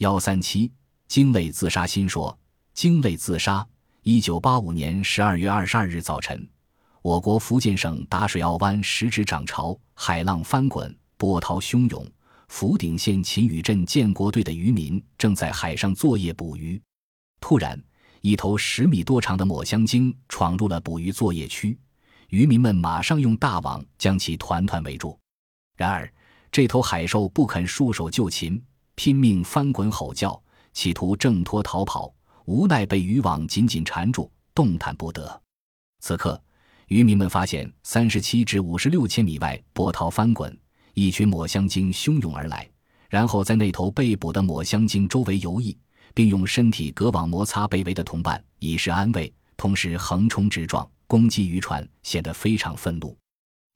幺三七鲸类自杀新说，鲸类自杀。一九八五年十二月二十二日早晨，我国福建省打水澳湾时值涨潮，海浪翻滚，波涛汹涌。福鼎县秦屿镇建国队的渔民正在海上作业捕鱼，突然，一头十米多长的抹香鲸闯入了捕鱼作业区，渔民们马上用大网将其团团围住。然而，这头海兽不肯束手就擒，拼命翻滚吼叫，企图挣脱逃跑。无奈被渔网紧紧缠住，动弹不得。此刻，渔民们发现三十七至五十六千米外波涛翻滚，一群抹香鲸汹涌而来，然后在那头被捕的抹香鲸周围游弋，并用身体隔网摩擦被围的同伴，以示安慰。同时横冲直撞，攻击渔船，显得非常愤怒。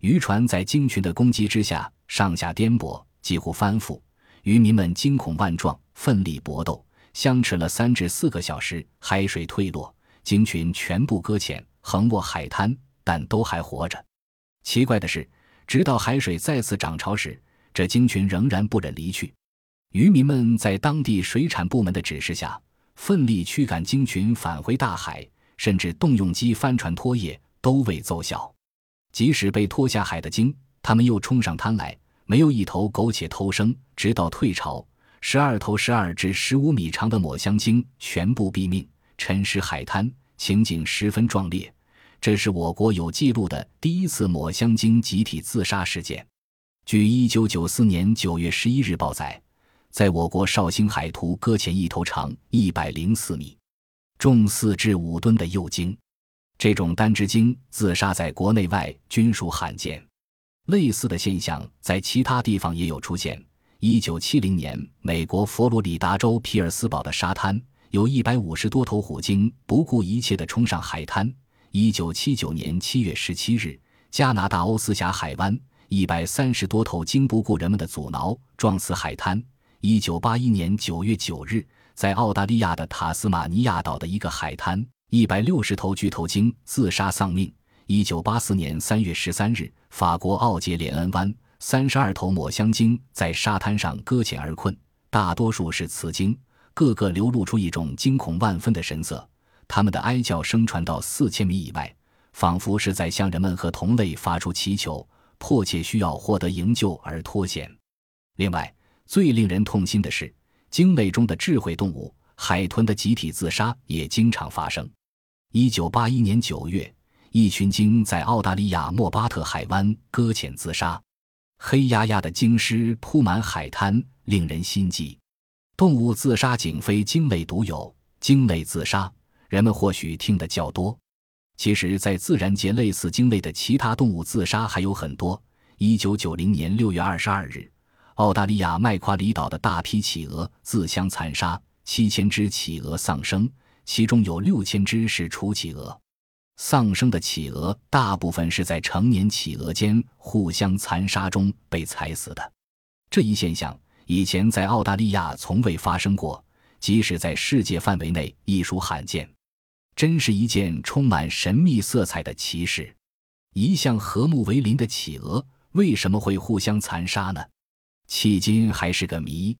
渔船在鲸群的攻击之下上下颠簸，几乎翻覆。渔民们惊恐万状，奋力搏斗。相持了三至四个小时，海水退落，鲸群全部搁浅，横卧海滩，但都还活着。奇怪的是，直到海水再次涨潮时，这鲸群仍然不忍离去。渔民们在当地水产部门的指示下，奋力驱赶鲸群返回大海，甚至动用机帆船拖曳，都未奏效。即使被拖下海的鲸，他们又冲上滩来，没有一头苟且偷生，直到退潮。十二头十二至十五米长的抹香鲸全部毙命，沉尸海滩，情景十分壮烈。这是我国有记录的第一次抹香鲸集体自杀事件。据一九九四年九月十一日报载，在我国绍兴海图搁浅一头长一百零四米、重四至五吨的幼鲸。这种单只鲸自杀在国内外均属罕见，类似的现象在其他地方也有出现。一九七零年，美国佛罗里达州皮尔斯堡的沙滩有一百五十多头虎鲸不顾一切地冲上海滩。一九七九年七月十七日，加拿大欧斯峡海湾一百三十多头鲸不顾人们的阻挠撞死海滩。一九八一年九月九日，在澳大利亚的塔斯马尼亚岛的一个海滩，一百六十头巨头鲸自杀丧命。一九八四年三月十三日，法国奥杰连恩湾。三十二头抹香鲸在沙滩上搁浅而困，大多数是雌鲸，个个流露出一种惊恐万分的神色。它们的哀叫声传到四千米以外，仿佛是在向人们和同类发出祈求，迫切需要获得营救而脱险。另外，最令人痛心的是，鲸类中的智慧动物海豚的集体自杀也经常发生。一九八一年九月，一群鲸在澳大利亚莫巴特海湾搁浅自杀。黑压压的鲸尸铺满海滩，令人心悸。动物自杀仅非鲸类独有，鲸类自杀，人们或许听得较多。其实，在自然界，类似鲸类的其他动物自杀还有很多。一九九零年六月二十二日，澳大利亚麦夸里岛的大批企鹅自相残杀，七千只企鹅丧生，其中有六千只是雏企鹅。丧生的企鹅大部分是在成年企鹅间互相残杀中被踩死的，这一现象以前在澳大利亚从未发生过，即使在世界范围内亦属罕见，真是一件充满神秘色彩的奇事。一向和睦为邻的企鹅为什么会互相残杀呢？迄今还是个谜。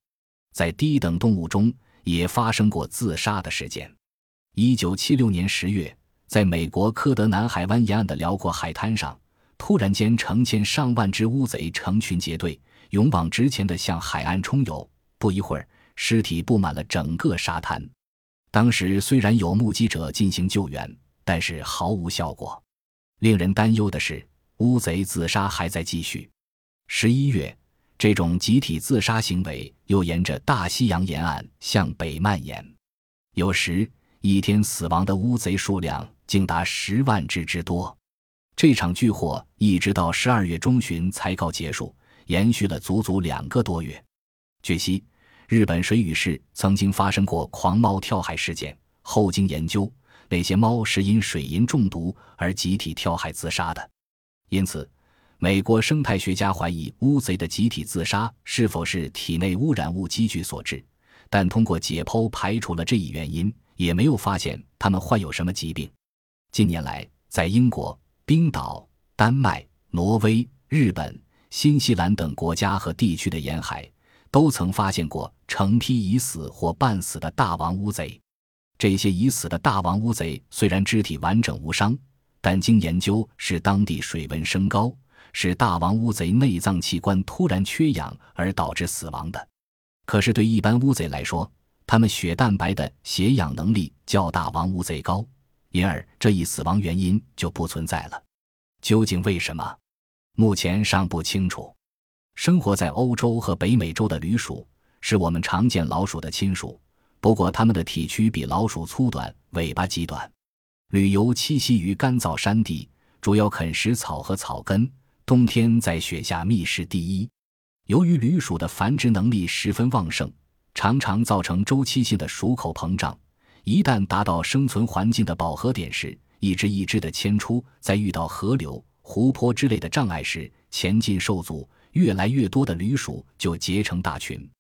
在低等动物中也发生过自杀的事件。一九七六年十月。在美国科德南海湾沿岸的辽阔海滩上，突然间成千上万只乌贼成群结队，勇往直前地向海岸冲游。不一会儿，尸体布满了整个沙滩。当时虽然有目击者进行救援，但是毫无效果。令人担忧的是，乌贼自杀还在继续。十一月，这种集体自杀行为又沿着大西洋沿岸向北蔓延，有时一天死亡的乌贼数量。竟达十万只之多，这场巨祸一直到十二月中旬才告结束，延续了足足两个多月。据悉，日本水俣市曾经发生过狂猫跳海事件，后经研究，那些猫是因水银中毒而集体跳海自杀的。因此，美国生态学家怀疑乌贼的集体自杀是否是体内污染物积聚所致，但通过解剖排除了这一原因，也没有发现他们患有什么疾病。近年来，在英国、冰岛、丹麦、挪威、日本、新西兰等国家和地区的沿海，都曾发现过成批已死或半死的大王乌贼。这些已死的大王乌贼虽然肢体完整无伤，但经研究是当地水温升高，使大王乌贼内脏器官突然缺氧而导致死亡的。可是对一般乌贼来说，它们血蛋白的携氧能力较大王乌贼高，因而这一死亡原因就不存在了。究竟为什么？目前尚不清楚。生活在欧洲和北美洲的旅鼠是我们常见老鼠的亲属，不过它们的体躯比老鼠粗短，尾巴极短。旅游栖息于干燥山地，主要啃食草和草根，冬天在雪下觅食第一。由于旅鼠的繁殖能力十分旺盛，常常造成周期性的鼠口膨胀。一旦达到生存环境的饱和点时，一只一只的迁出，在遇到河流、湖泊之类的障碍时，前进受阻。越来越多的旅鼠就结成大群，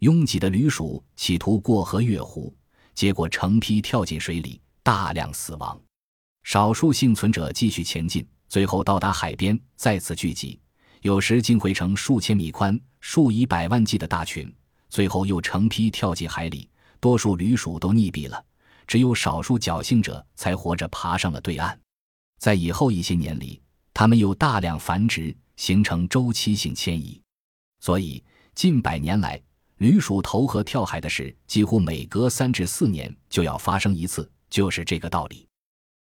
拥挤的旅鼠企图过河越湖，结果成批跳进水里，大量死亡。少数幸存者继续前进，最后到达海边，再次聚集，有时竟会成数千米宽、数以百万计的大群，最后又成批跳进海里。多数旅鼠都溺毙了，只有少数侥幸者才活着爬上了对岸。在以后一些年里，它们又大量繁殖。形成周期性迁移，所以近百年来，旅鼠投河跳海的事几乎每隔三至四年就要发生一次，就是这个道理。